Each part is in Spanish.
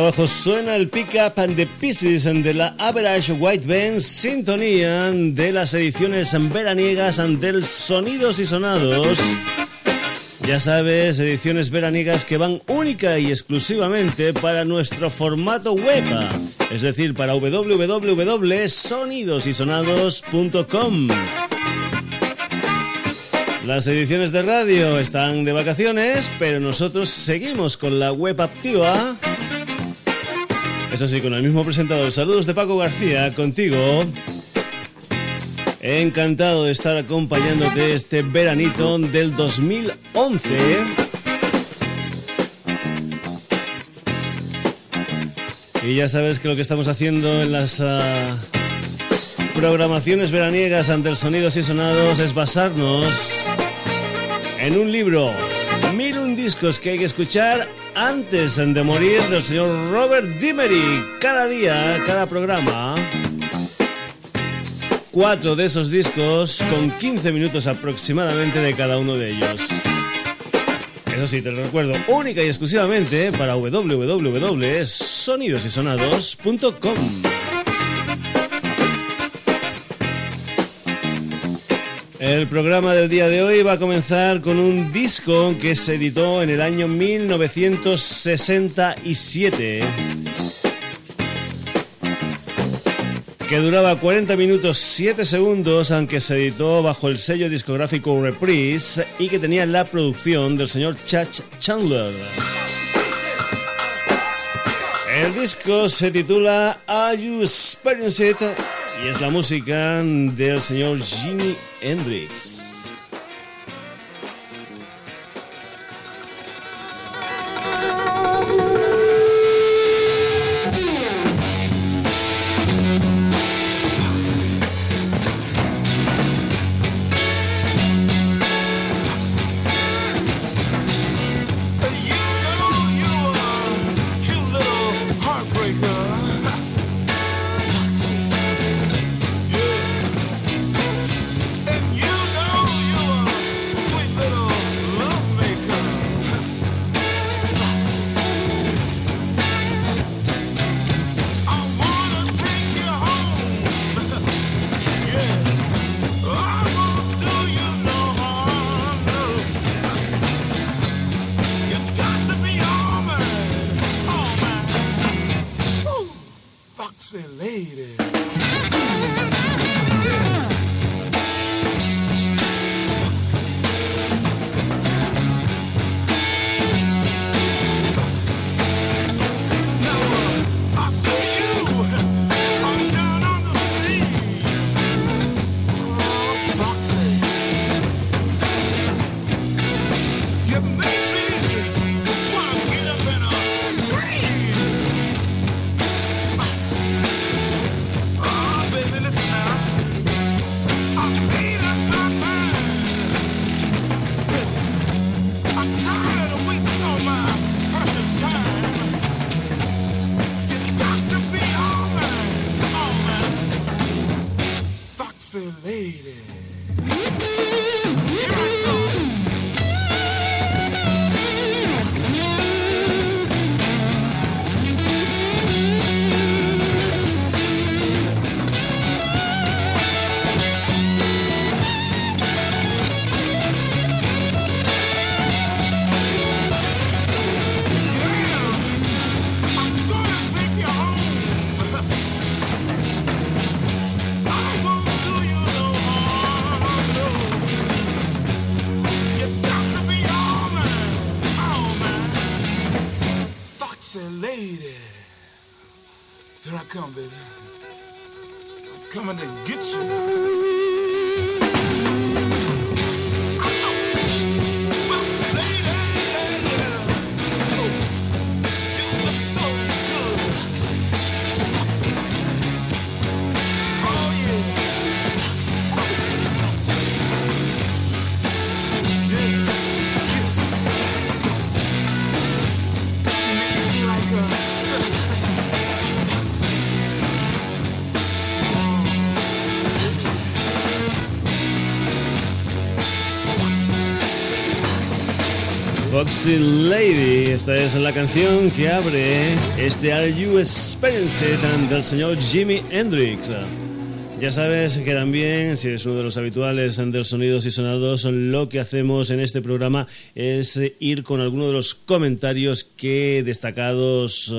Abajo suena el pick up and the pieces de la Average White Band, sintonía de las ediciones veraniegas del Sonidos y Sonados. Ya sabes, ediciones veraniegas que van única y exclusivamente para nuestro formato web, es decir, para www.sonidosysonados.com. Las ediciones de radio están de vacaciones, pero nosotros seguimos con la web activa eso sí, con el mismo presentador. Saludos de Paco García, contigo. Encantado de estar acompañándote este veranito del 2011. Y ya sabes que lo que estamos haciendo en las ah, programaciones veraniegas ante el Sonidos y Sonados es basarnos en un libro, mil un discos que hay que escuchar antes de morir del señor Robert Dimery. Cada día, cada programa. Cuatro de esos discos con 15 minutos aproximadamente de cada uno de ellos. Eso sí, te lo recuerdo única y exclusivamente para www.sonidosysonados.com. El programa del día de hoy va a comenzar con un disco que se editó en el año 1967. Que duraba 40 minutos 7 segundos, aunque se editó bajo el sello discográfico Reprise y que tenía la producción del señor Chach Chandler. El disco se titula Are You Experienced It? Y es la música del señor Jimi Hendrix. Lady, esta es la canción que abre este Are You Experienced del señor Jimi Hendrix. Ya sabes que también, si eres uno de los habituales del Sonidos y Sonados, lo que hacemos en este programa es ir con algunos de los comentarios que destacados,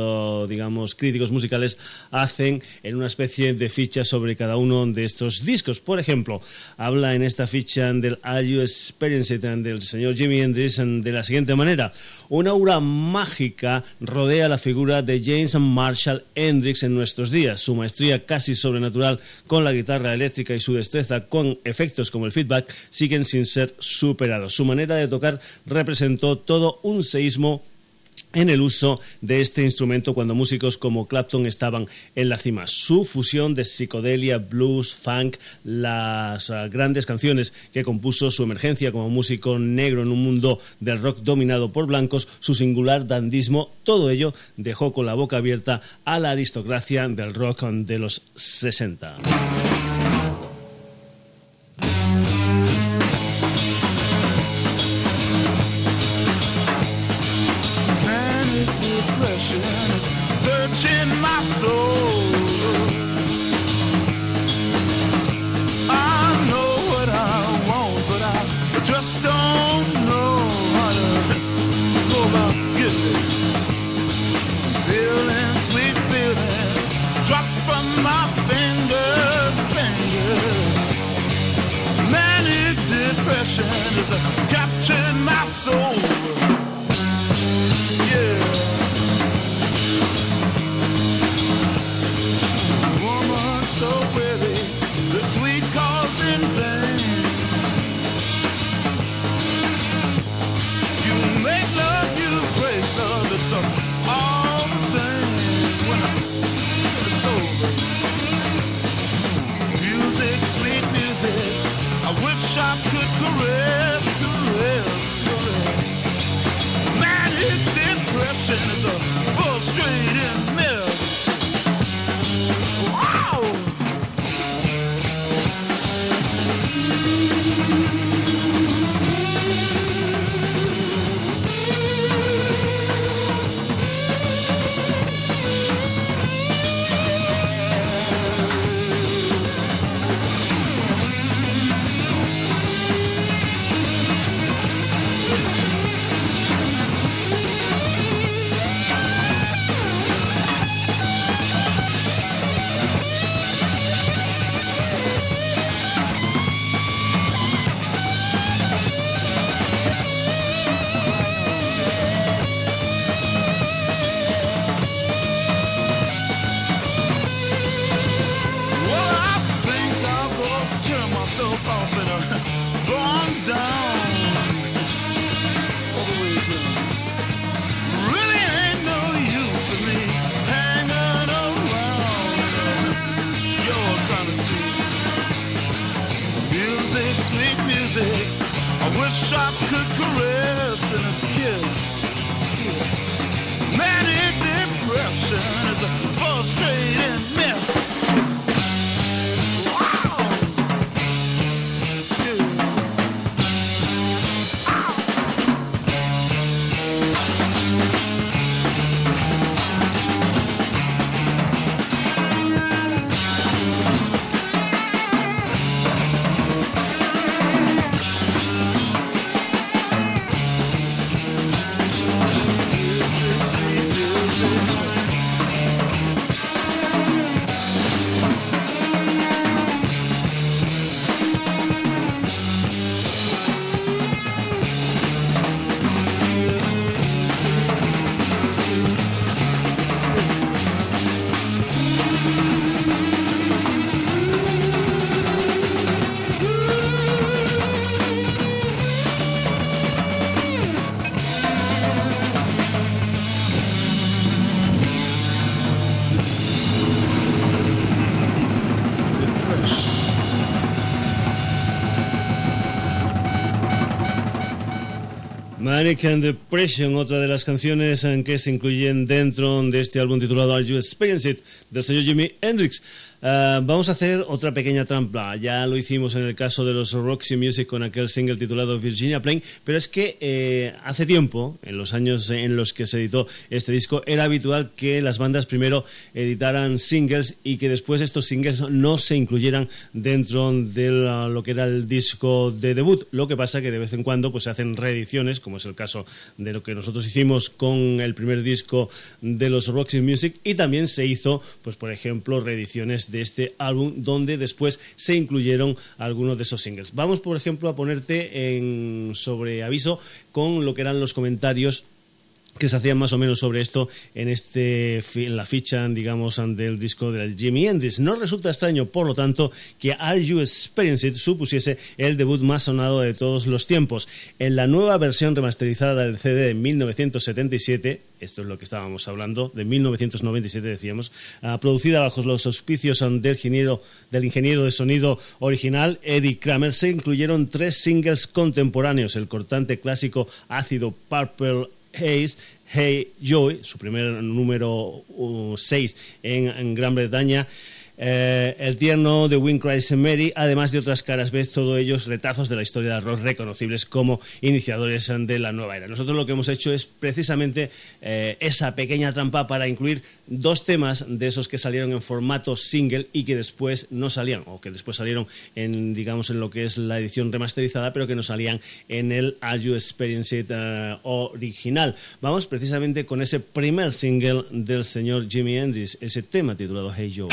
digamos, críticos musicales hacen en una especie de ficha sobre cada uno de estos discos. Por ejemplo, habla en esta ficha del Are You Experienced del señor Jimi Hendrix de la siguiente manera. Una aura mágica rodea la figura de James Marshall Hendrix en nuestros días. Su maestría casi sobrenatural con la guitarra eléctrica y su destreza con efectos como el feedback siguen sin ser superados. Su manera de tocar representó todo un seísmo en el uso de este instrumento cuando músicos como Clapton estaban en la cima. Su fusión de psicodelia, blues, funk, las ah, grandes canciones que compuso su emergencia como músico negro en un mundo del rock dominado por blancos, su singular dandismo, todo ello dejó con la boca abierta a la aristocracia del rock de los 60. Manic and Depression, otra de las canciones en que se incluyen dentro de este álbum titulado Are You Experienced del señor Jimi Hendrix. Eh, vamos a hacer otra pequeña trampa. Ya lo hicimos en el caso de los Roxy Music con aquel single titulado Virginia Plain, pero es que eh, hace tiempo, en los años en los que se editó este disco, era habitual que las bandas primero editaran singles y que después estos singles no se incluyeran dentro de lo que era el disco de debut. Lo que pasa que de vez en cuando pues, se hacen reediciones, como es el caso de lo que nosotros hicimos con el primer disco de los Roxy Music y también se hizo, pues por ejemplo, reediciones de este álbum donde después se incluyeron algunos de esos singles. Vamos, por ejemplo, a ponerte en sobreaviso con lo que eran los comentarios que se hacían más o menos sobre esto en este en la ficha digamos del disco del Jimmy Hendrix. No resulta extraño por lo tanto que Are You Experienced supusiese el debut más sonado de todos los tiempos. En la nueva versión remasterizada del CD de 1977 esto es lo que estábamos hablando de 1997 decíamos ah, producida bajo los auspicios del ingeniero del ingeniero de sonido original Eddie Kramer se incluyeron tres singles contemporáneos el cortante clásico ácido Purple Hayes, Hey Joy, su primer número 6 uh, en, en Gran Bretaña. Eh, el tierno de Win Cries Mary, además de otras caras ves todos ellos retazos de la historia del rock reconocibles como iniciadores de la nueva era. Nosotros lo que hemos hecho es precisamente eh, esa pequeña trampa para incluir dos temas de esos que salieron en formato single y que después no salían, o que después salieron en, digamos, en lo que es la edición remasterizada, pero que no salían en el Are You Experienced uh, original. Vamos precisamente con ese primer single del señor Jimmy Hendrix, ese tema titulado Hey Joe.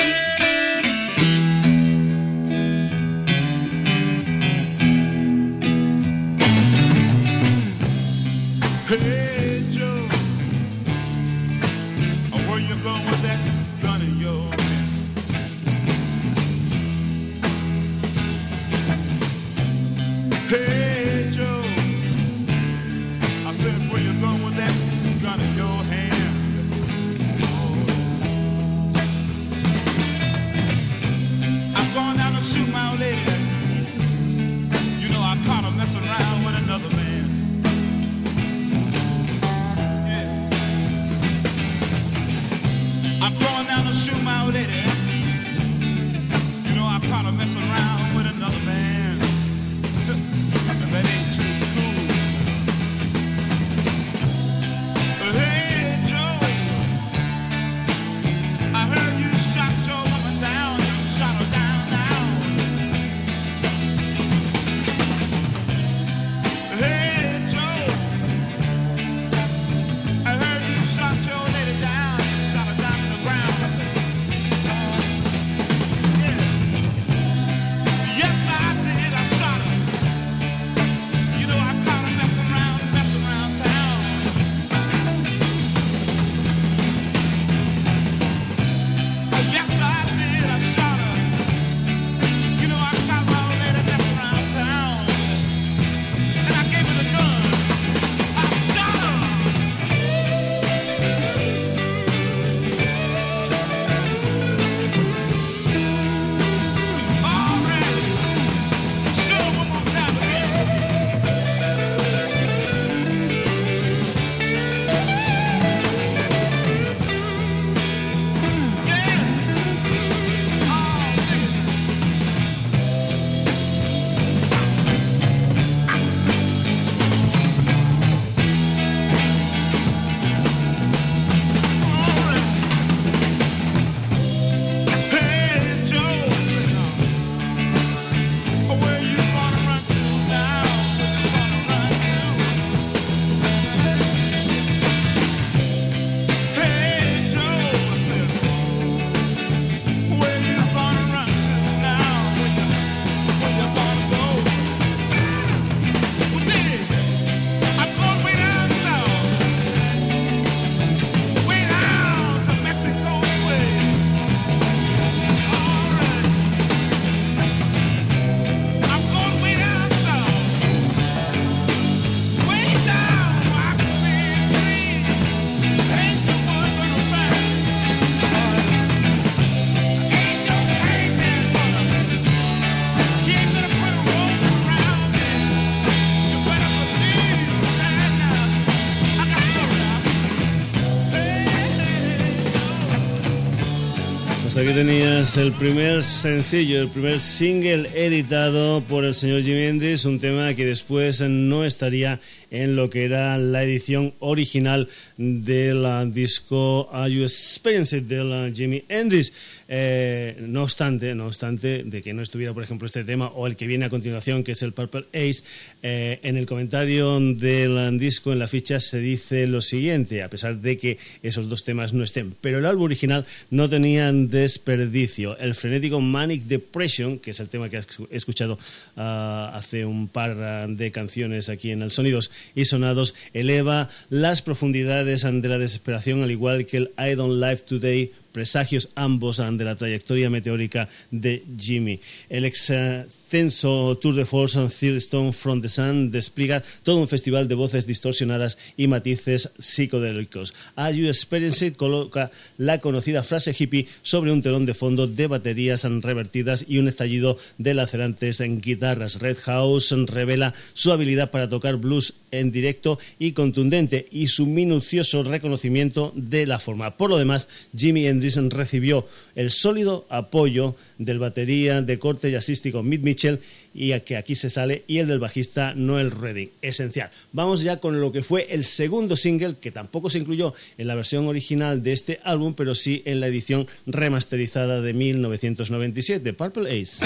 Tenías el primer sencillo, el primer single editado por el señor Jimi un tema que después no estaría en lo que era la edición original del disco Are You Experienced de Jimi Hendrix. Eh, no obstante, no obstante de que no estuviera, por ejemplo, este tema o el que viene a continuación, que es el Purple Ace, eh, en el comentario del disco, en la ficha, se dice lo siguiente, a pesar de que esos dos temas no estén. Pero el álbum original no tenía desperdicio. El frenético Manic Depression, que es el tema que he escuchado ah, hace un par de canciones aquí en el Sonidos y Sonados, eleva las profundidades de la desesperación, al igual que el I Don't Live Today presagios ambos de la trayectoria meteórica de Jimmy. El extenso Tour de Force and Stone from the Sun despliega todo un festival de voces distorsionadas y matices psicodélicos. Are You Experienced coloca la conocida frase hippie sobre un telón de fondo de baterías revertidas y un estallido de lacerantes en guitarras. Red House revela su habilidad para tocar blues en directo y contundente y su minucioso reconocimiento de la forma. Por lo demás, Jimmy recibió el sólido apoyo del batería de corte jazzístico Mick Mitchell y que aquí se sale y el del bajista Noel Redding. Esencial. Vamos ya con lo que fue el segundo single que tampoco se incluyó en la versión original de este álbum, pero sí en la edición remasterizada de 1997, Purple Ace.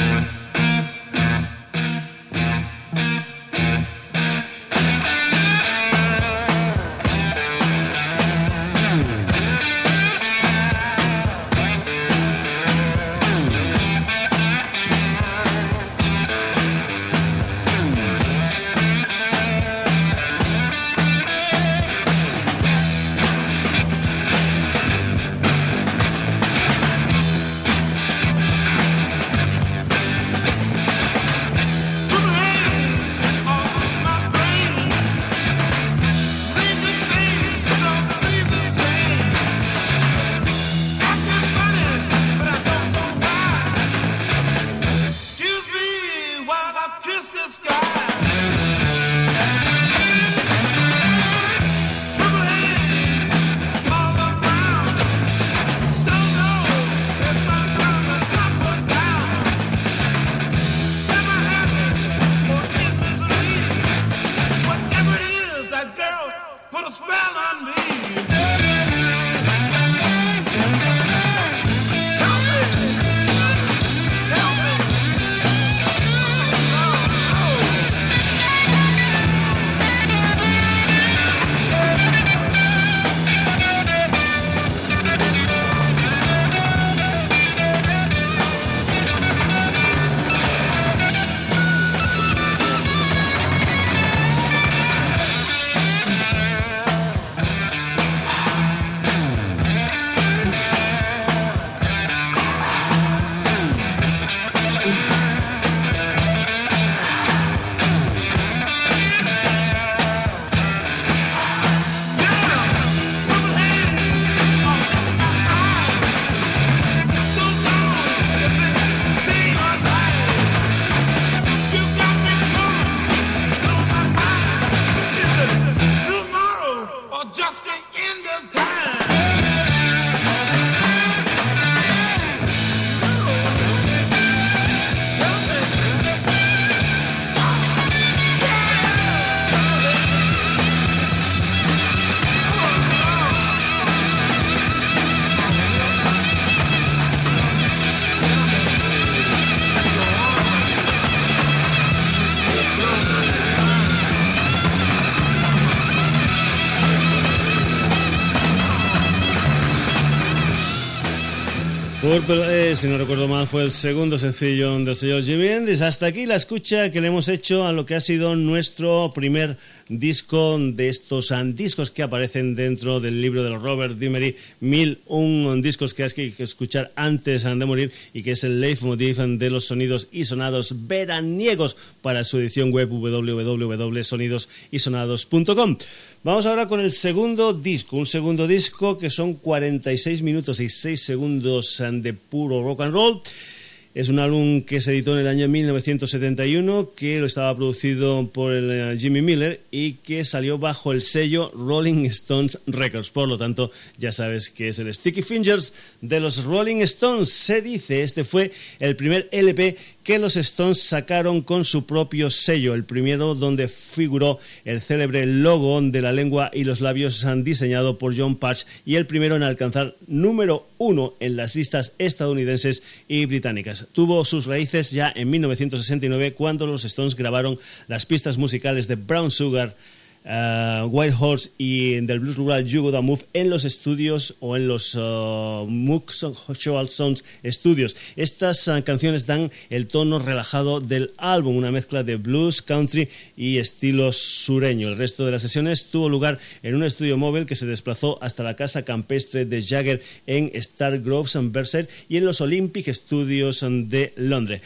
Si no recuerdo mal, fue el segundo sencillo del señor Hendrix. Hasta aquí la escucha que le hemos hecho a lo que ha sido nuestro primer disco de estos discos que aparecen dentro del libro de Robert Dimery, mil un discos que hay que escuchar antes de morir y que es el leitmotiv de los sonidos y sonados veraniegos para su edición web www.sonidosysonados.com. Vamos ahora con el segundo disco, un segundo disco que son 46 minutos y 6 segundos de puro rock and roll Es un álbum que se editó en el año 1971, que lo estaba producido por el, eh, Jimmy Miller y que salió bajo el sello Rolling Stones Records. Por lo tanto, ya sabes que es el Sticky Fingers de los Rolling Stones. Se dice, este fue el primer LP que los Stones sacaron con su propio sello, el primero donde figuró el célebre logo de la lengua y los labios diseñado por John Patch y el primero en alcanzar número uno en las listas estadounidenses y británicas. Tuvo sus raíces ya en 1969 cuando los Stones grabaron las pistas musicales de Brown Sugar uh, White Horse y del blues rural You Gotta Move en los estudios o en los uh, Show Sounds Studios. Estas uh, canciones dan el tono relajado del álbum, una mezcla de blues, country y estilo sureño. El resto de las sesiones tuvo lugar en un estudio móvil que se desplazó hasta la casa campestre de Jagger en Star Groves and Versailles y en los Olympic Studios de Londres.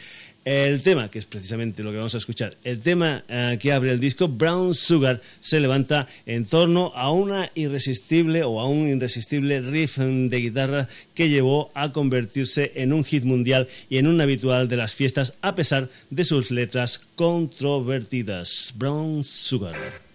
El tema, que es precisamente lo que vamos a escuchar, el tema eh, que abre el disco, Brown Sugar, se levanta en torno a una irresistible o a un irresistible riff de guitarra que llevó a convertirse en un hit mundial y en un habitual de las fiestas a pesar de sus letras controvertidas. Brown Sugar.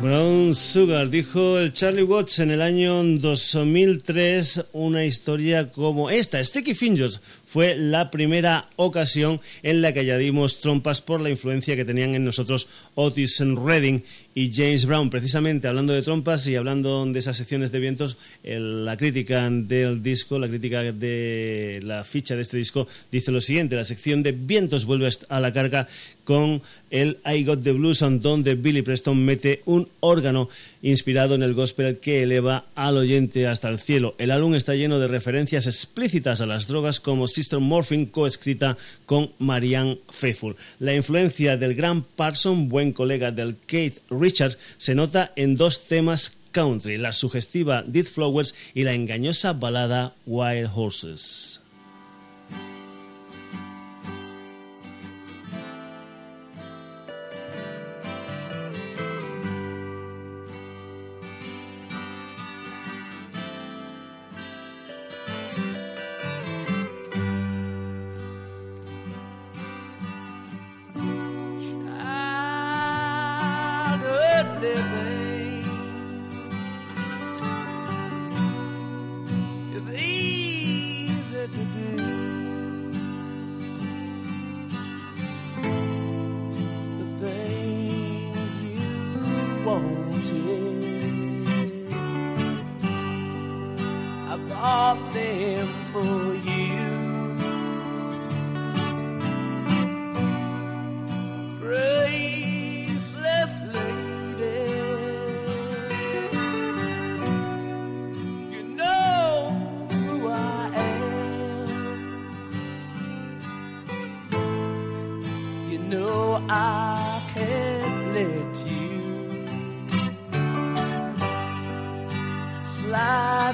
Brown Sugar, dijo el Charlie Watts en el año 2003 una historia como esta. Sticky Fingers fue la primera ocasión en la que añadimos trompas por la influencia que tenían en nosotros Otis Redding y James Brown. Precisamente hablando de trompas y hablando de esas secciones de vientos, la crítica del disco, la crítica de la ficha de este disco dice lo siguiente, la sección de vientos vuelve a la carga con el I Got the Blues, donde Billy Preston mete un órgano inspirado en el gospel que eleva al oyente hasta el cielo. El álbum está lleno de referencias explícitas a las drogas como Sister Morphine, coescrita con Marianne Faithful. La influencia del gran Parson, buen colega del Kate Richards, se nota en dos temas country, la sugestiva Dead Flowers y la engañosa balada Wild Horses.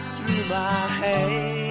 through my head.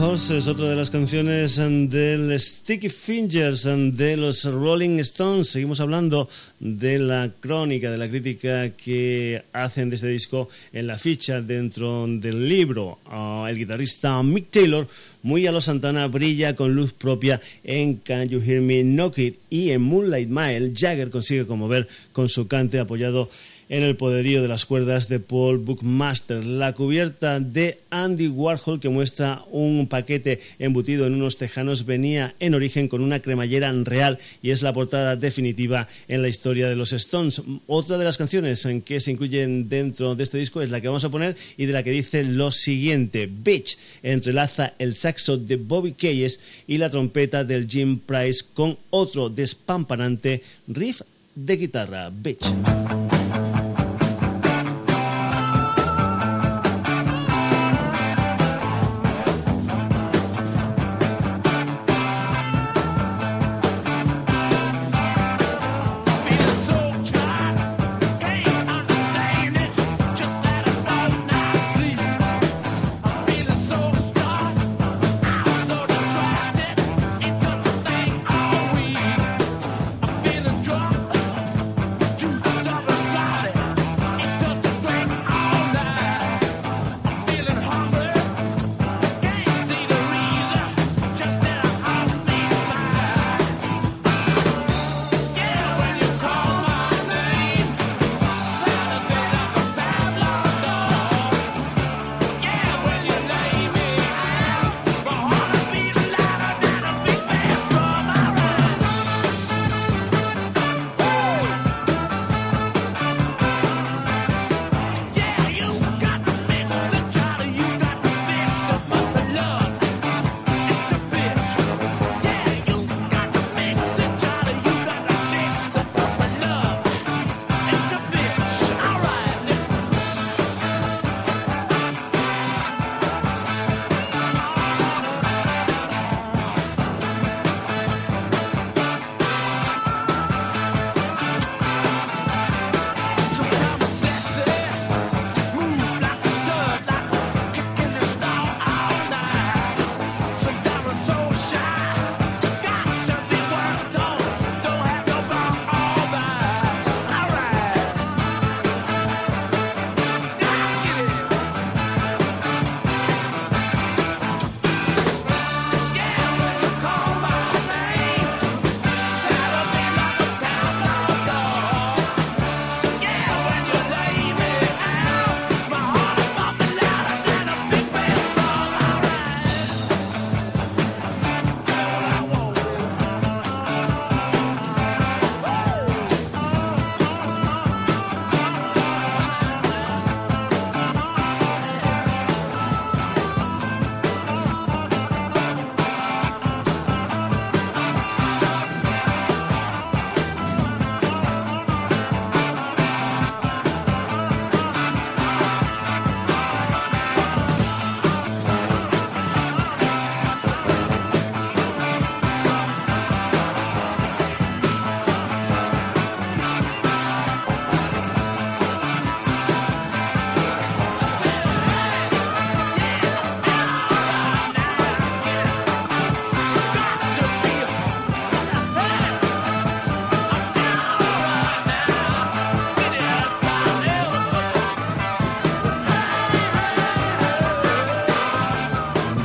Horse es otra de las canciones del Sticky Fingers de los Rolling Stones. Seguimos hablando de la crónica, de la crítica que hacen de este disco en la ficha dentro del libro. Ah, el guitarrista Mick Taylor, muy a los Santana, brilla con luz propia en Can You Hear Me Knock It y en Moonlight Mile Jagger consigue conmover con su cante apoyado en el poderío de las cuerdas de Paul Bookmaster. La cubierta de Andy Warhol que muestra un paquete embutido en unos tejanos venía en origen con una cremallera real y es la portada definitiva en la historia de los Stones. Otra de las canciones en que se incluyen dentro de este disco es la que vamos a poner y de la que dice lo siguiente. Bitch entrelaza el saxo de Bobby Keyes y la trompeta del Jim Price con otro despampanante riff de guitarra. Bitch.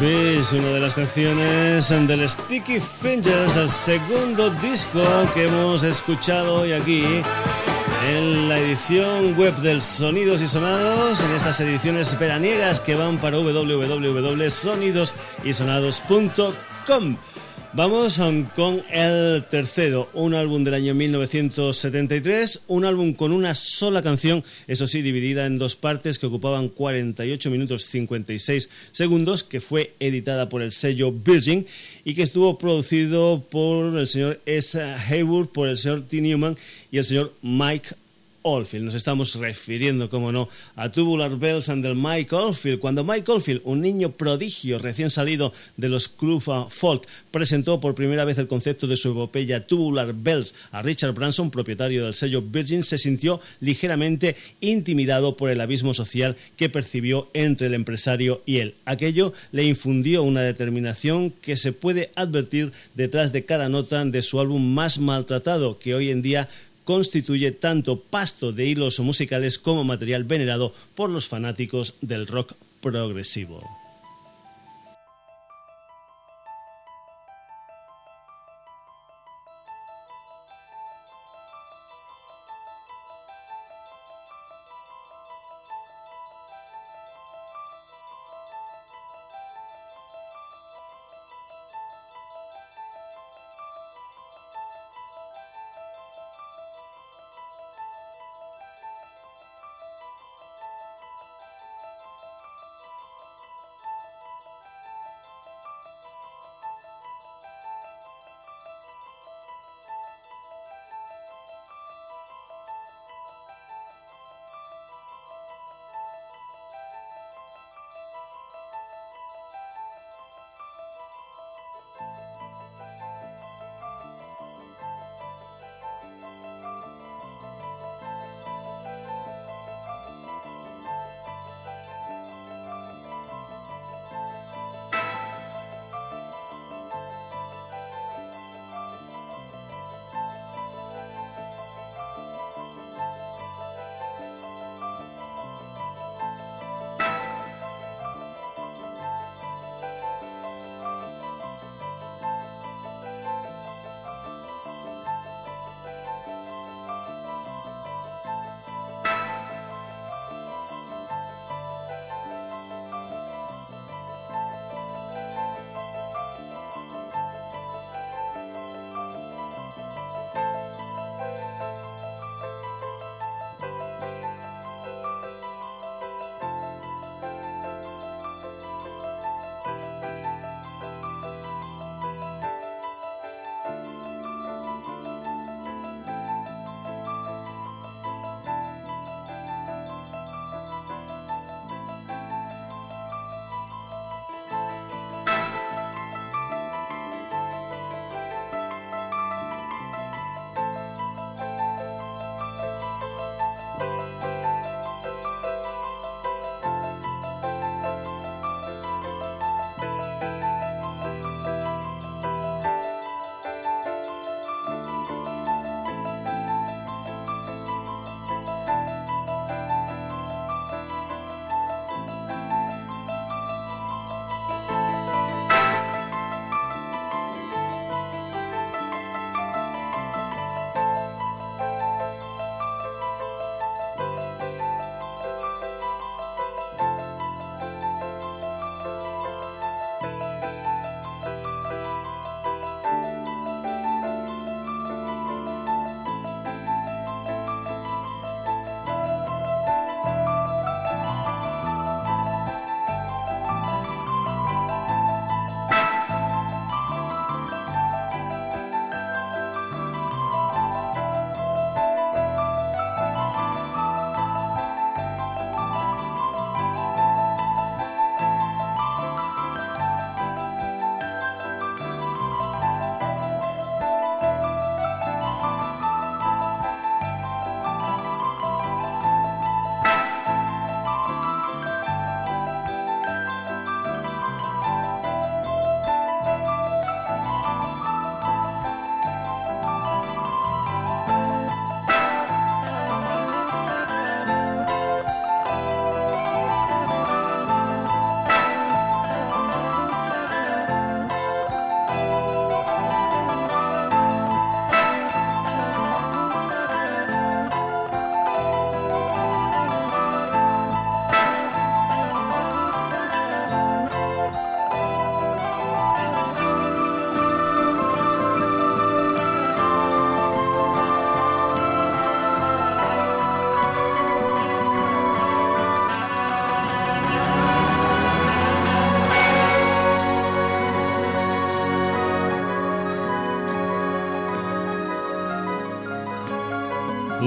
Una de las canciones del Sticky Fingers, el segundo disco que hemos escuchado hoy aquí en la edición web del Sonidos y Sonados, en estas ediciones veraniegas que van para www.sonidosysonados.com. Vamos con el tercero, un álbum del año 1973, un álbum con una sola canción, eso sí, dividida en dos partes que ocupaban 48 minutos 56 segundos, que fue editada por el sello Virgin y que estuvo producido por el señor S. Hayward, por el señor T. Newman y el señor Mike Oldfield. Nos estamos refiriendo, como no, a Tubular Bells and the Mike Oldfield. Cuando Mike Oldfield, un niño prodigio recién salido de los club folk, presentó por primera vez el concepto de su epopeya Tubular Bells a Richard Branson, propietario del sello Virgin, se sintió ligeramente intimidado por el abismo social que percibió entre el empresario y él. Aquello le infundió una determinación que se puede advertir detrás de cada nota de su álbum más maltratado, que hoy en día constituye tanto pasto de hilos musicales como material venerado por los fanáticos del rock progresivo.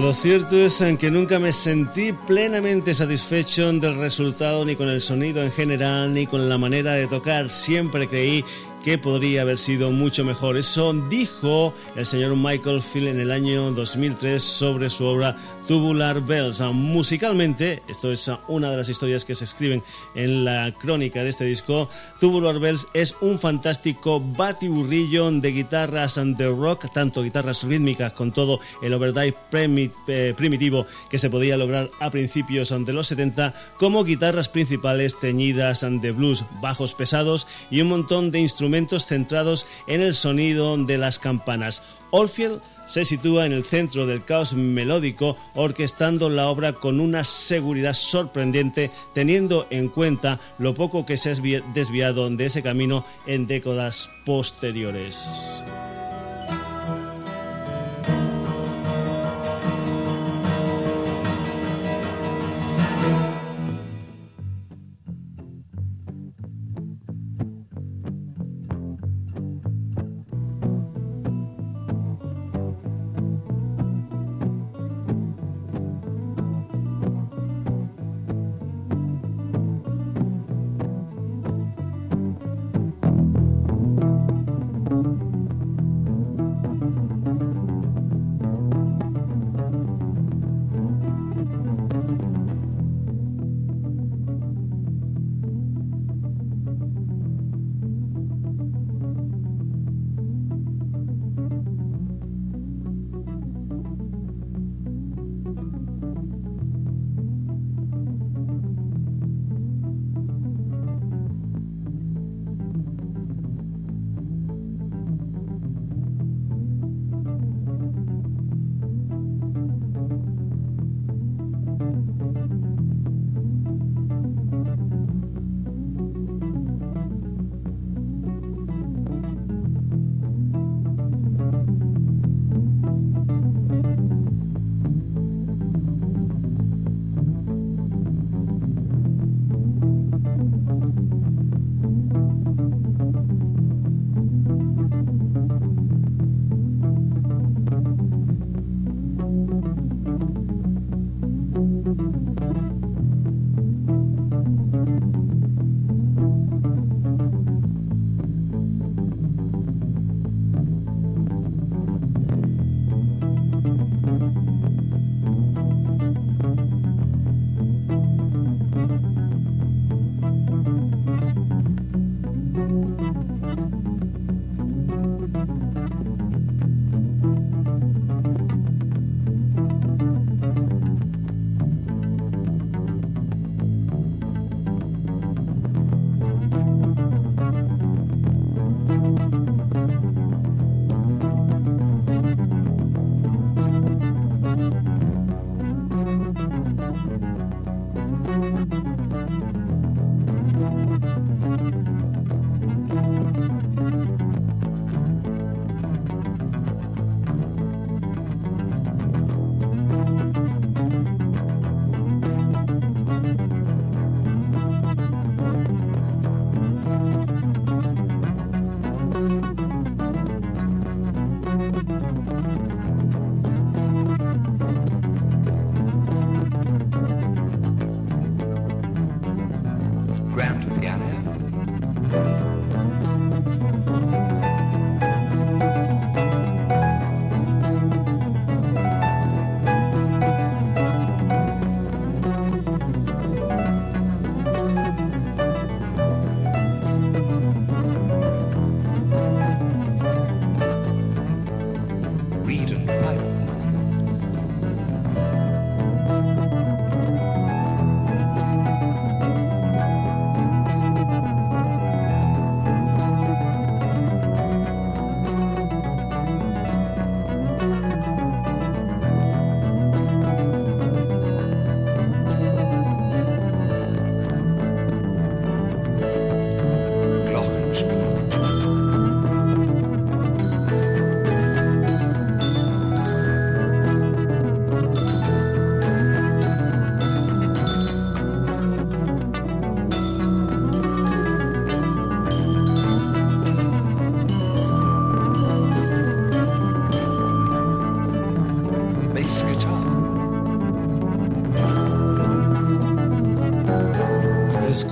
Lo cierto es que nunca me sentí plenamente satisfecho del resultado ni con el sonido en general ni con la manera de tocar. Siempre creí que podría haber sido mucho mejor. Eso dijo el señor Michael Field en el año 2003 sobre su obra Tubular Bells. Musicalmente, esto es una de las historias que se escriben en la crónica de este disco, Tubular Bells es un fantástico batiburrillo de guitarras de rock, tanto guitarras rítmicas con todo el overdrive eh, primitivo que se podía lograr a principios de los 70, como guitarras principales teñidas de blues, bajos pesados y un montón de instrumentos centrados en el sonido de las campanas. Oldfield se sitúa en el centro del caos melódico, orquestando la obra con una seguridad sorprendente, teniendo en cuenta lo poco que se ha desviado de ese camino en décadas posteriores.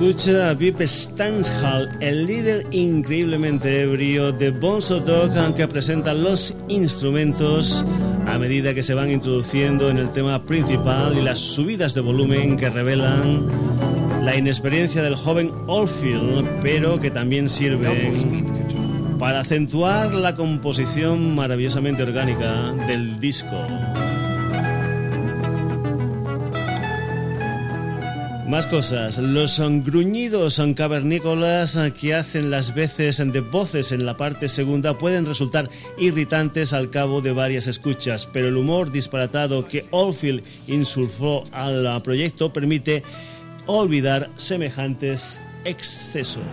Escucha a Pip Stanshall, el líder increíblemente ebrio de Bonzo Dog, que presenta los instrumentos a medida que se van introduciendo en el tema principal y las subidas de volumen que revelan la inexperiencia del joven Oldfield, pero que también sirven para acentuar la composición maravillosamente orgánica del disco. Más cosas. Los gruñidos cavernícolas que hacen las veces de voces en la parte segunda pueden resultar irritantes al cabo de varias escuchas, pero el humor disparatado que Oldfield insulfó al proyecto permite olvidar semejantes excesos.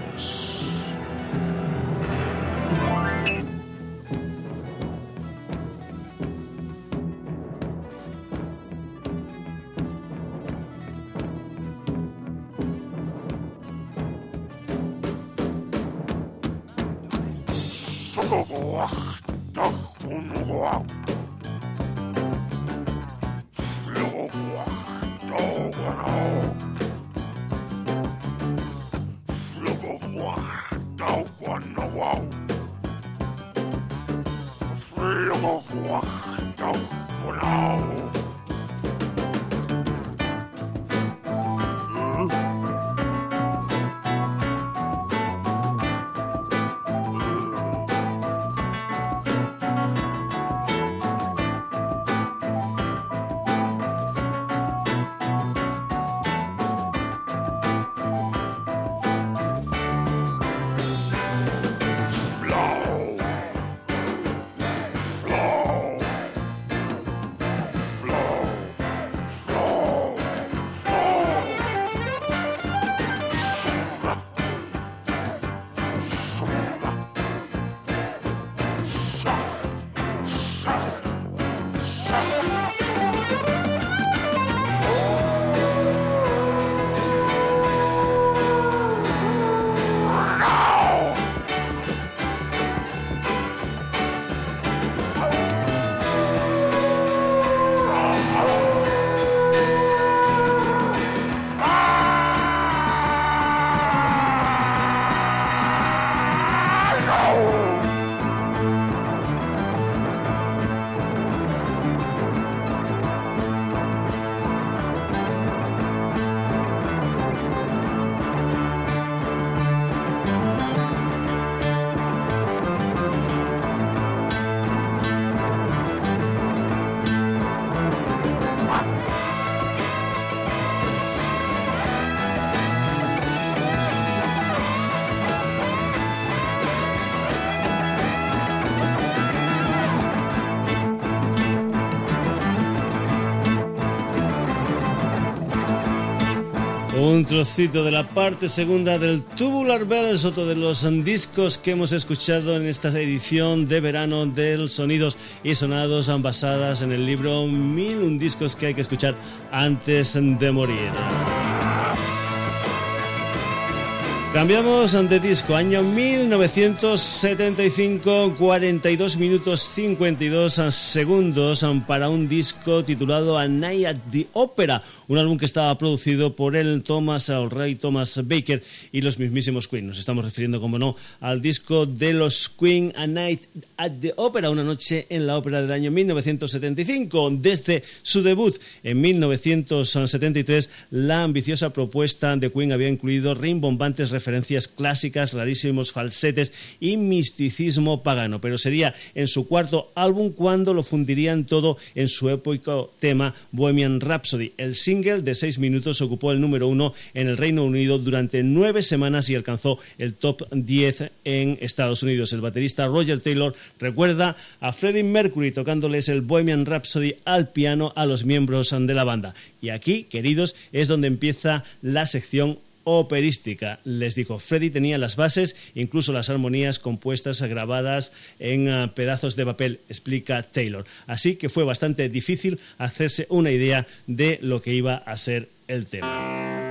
Trocito de la parte segunda del Tubular Bells, otro de los discos que hemos escuchado en esta edición de verano del Sonidos y Sonados basadas en el libro Mil un discos que hay que escuchar antes de morir. Cambiamos de disco, año 1975, 42 minutos 52 segundos para un disco titulado A Night at the Opera, un álbum que estaba producido por el Thomas, el Thomas Baker y los mismísimos Queen. Nos estamos refiriendo, como no, al disco de los Queen, A Night at the Opera, una noche en la ópera del año 1975. Desde su debut en 1973, la ambiciosa propuesta de Queen había incluido rimbombantes referencias clásicas, rarísimos falsetes y misticismo pagano, pero sería en su cuarto álbum cuando lo fundirían todo en su épico tema Bohemian Rhapsody. El single de seis minutos ocupó el número uno en el Reino Unido durante nueve semanas y alcanzó el top 10 en Estados Unidos. El baterista Roger Taylor recuerda a Freddie Mercury tocándoles el Bohemian Rhapsody al piano a los miembros de la banda. Y aquí, queridos, es donde empieza la sección operística. Les dijo, Freddy tenía las bases, incluso las armonías compuestas, grabadas en ah, pedazos de papel, explica Taylor. Así que fue bastante difícil hacerse una idea de lo que iba a ser el tema.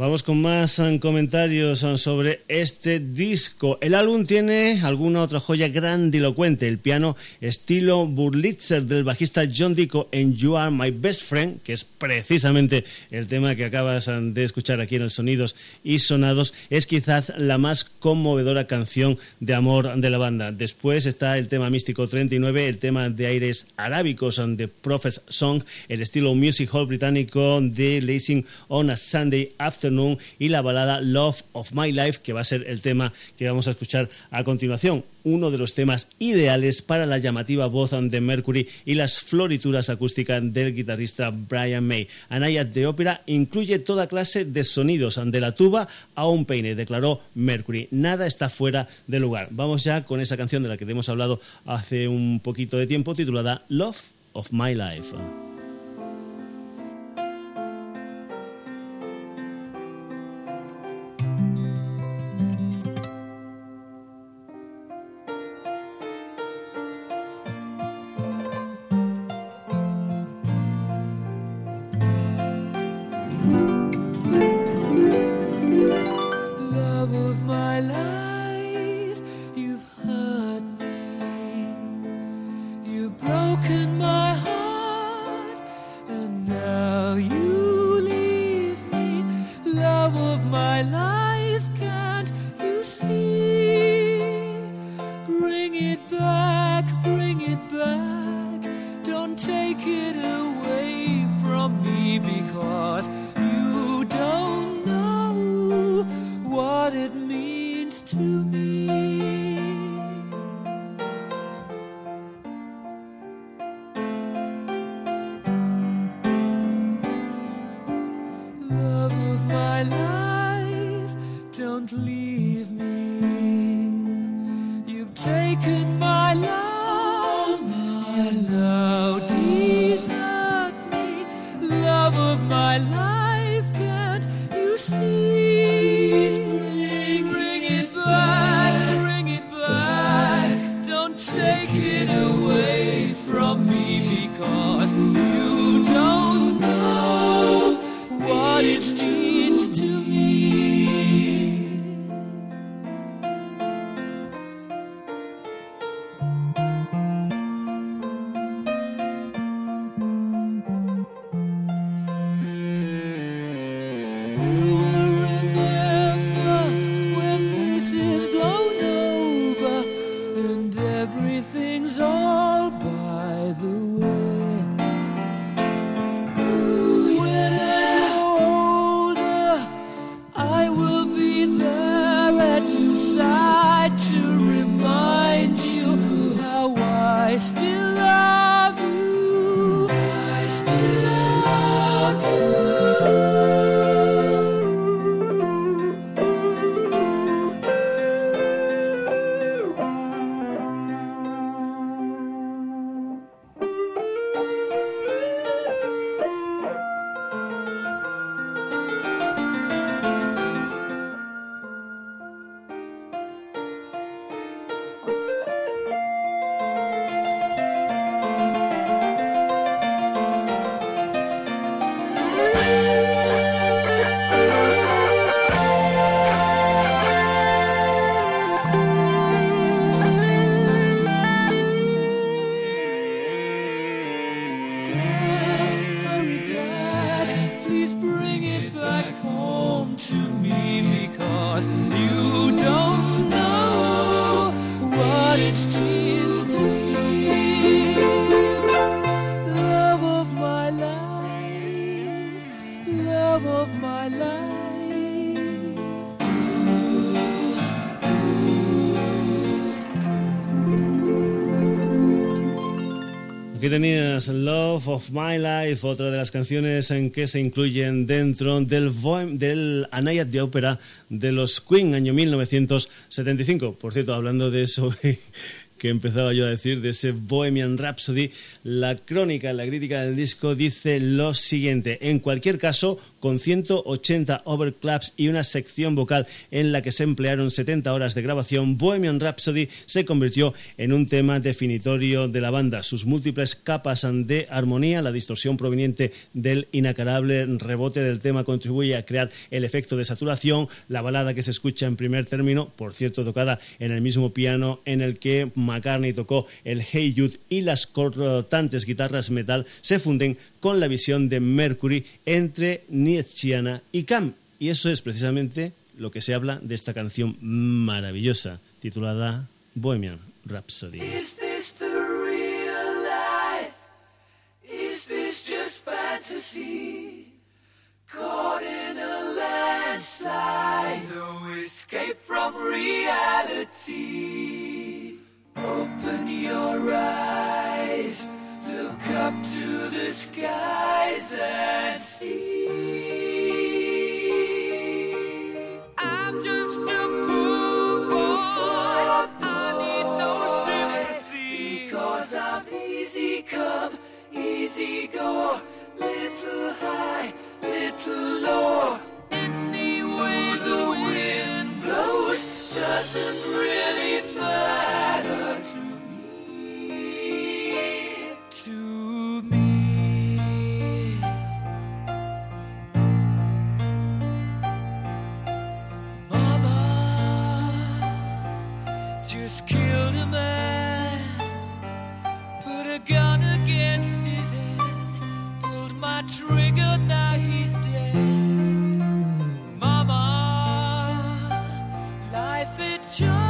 Vamos con más eh, comentarios eh, sobre este disco. El álbum tiene alguna otra joya grandilocuente. El piano estilo Burlitzer del bajista John Dico en You Are My Best Friend, que es precisamente el tema que acabas eh, de escuchar aquí en el Sonidos y Sonados, es quizás la más conmovedora canción de amor de la banda. Después está el tema místico 39, el tema de aires arábicos de Prophet's Song, el estilo music hall británico de Lacing on a Sunday After y la balada Love of My Life, que va a ser el tema que vamos a escuchar a continuación. Uno de los temas ideales para la llamativa voz de Mercury y las florituras acústicas del guitarrista Brian May. Anaya de ópera incluye toda clase de sonidos, de la tuba a un peine, declaró Mercury. Nada está fuera de lugar. Vamos ya con esa canción de la que hemos hablado hace un poquito de tiempo, titulada Love of My Life. Love of My Life, otra de las canciones en que se incluyen dentro del, del Anayat de ópera de los Queen, año 1975. Por cierto, hablando de eso que empezaba yo a decir, de ese Bohemian Rhapsody, la crónica, la crítica del disco dice lo siguiente. En cualquier caso, con 180 overclaps y una sección vocal en la que se emplearon 70 horas de grabación, Bohemian Rhapsody se convirtió en un tema definitorio de la banda. Sus múltiples capas de armonía, la distorsión proveniente del inacabable rebote del tema contribuye a crear el efecto de saturación, la balada que se escucha en primer término, por cierto tocada en el mismo piano en el que McCartney tocó el Hey Jude y las cortantes guitarras metal se funden con la visión de Mercury entre Nietzscheana y Cam. Y eso es precisamente lo que se habla de esta canción maravillosa titulada Bohemian Rhapsody. Is this the real life? Is this just fantasy? Caught in a landslide, no escape from reality. Open your eyes, look up to the skies and see. come, easy cub, easy go, little high, little low. Any the wind blows doesn't really pulled my trigger, now he's dead. Mama, life it just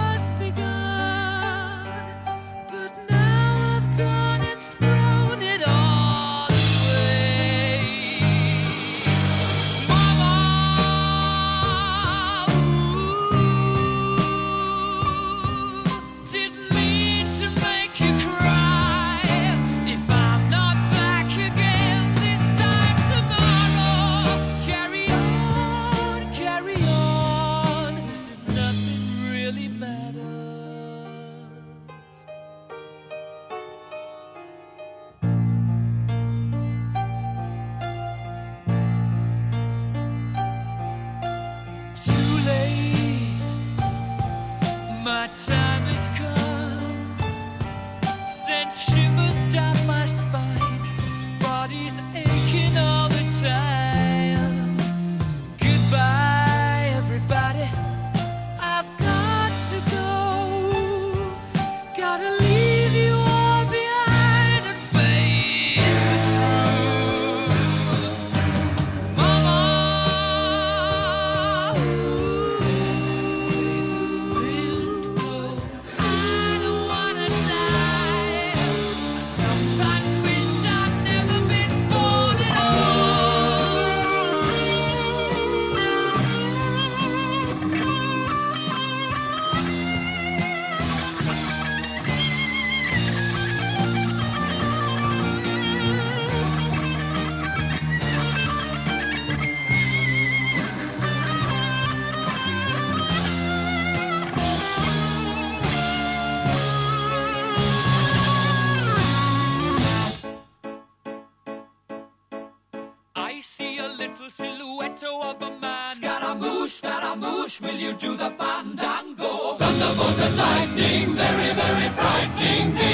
to the fandango. Thunderbolt and lightning, very, very frightening me.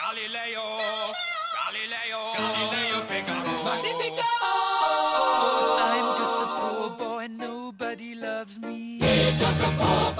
Galileo, Galileo, Galileo Figaro. Magnifico! I'm just a poor boy, nobody loves me. He's just a poor boy.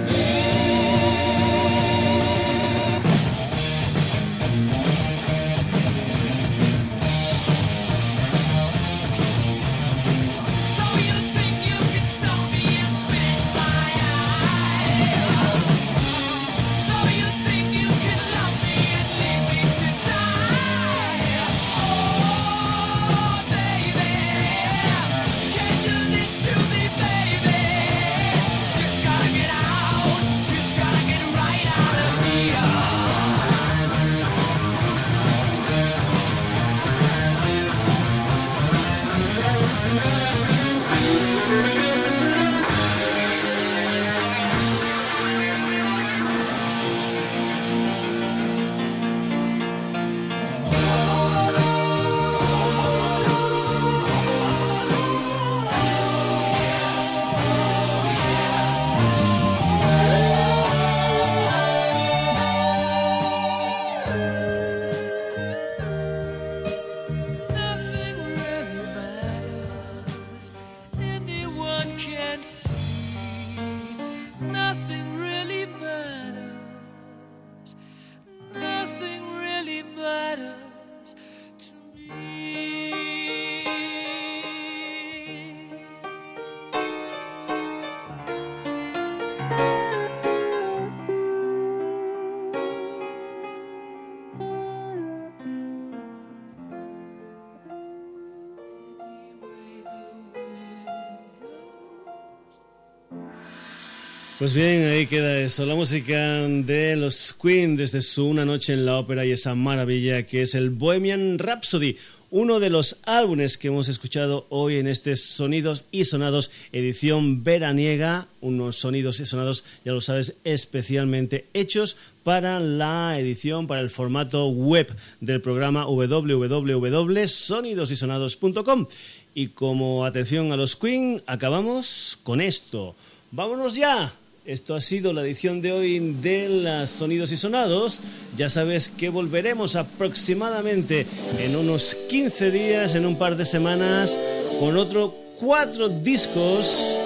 Pues bien, ahí queda eso, la música de los Queen desde su Una Noche en la Ópera y esa maravilla que es el Bohemian Rhapsody, uno de los álbumes que hemos escuchado hoy en este Sonidos y Sonados edición veraniega, unos sonidos y sonados, ya lo sabes, especialmente hechos para la edición, para el formato web del programa www.sonidosysonados.com. Y como atención a los Queen, acabamos con esto. ¡Vámonos ya! Esto ha sido la edición de hoy de las Sonidos y Sonados. Ya sabes que volveremos aproximadamente en unos 15 días, en un par de semanas, con otro cuatro discos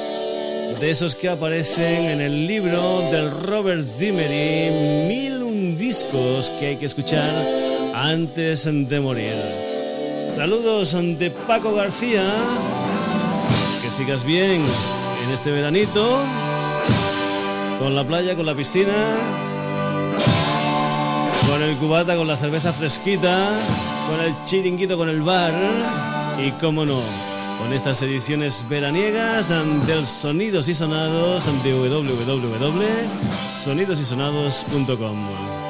de esos que aparecen en el libro del Robert Dimery, mil un discos que hay que escuchar antes de morir. Saludos de Paco García. Que sigas bien en este veranito con la playa, con la piscina, con el cubata, con la cerveza fresquita, con el chiringuito, con el bar. Y, cómo no, con estas ediciones veraniegas del Sonidos y Sonados de www.sonidosysonados.com.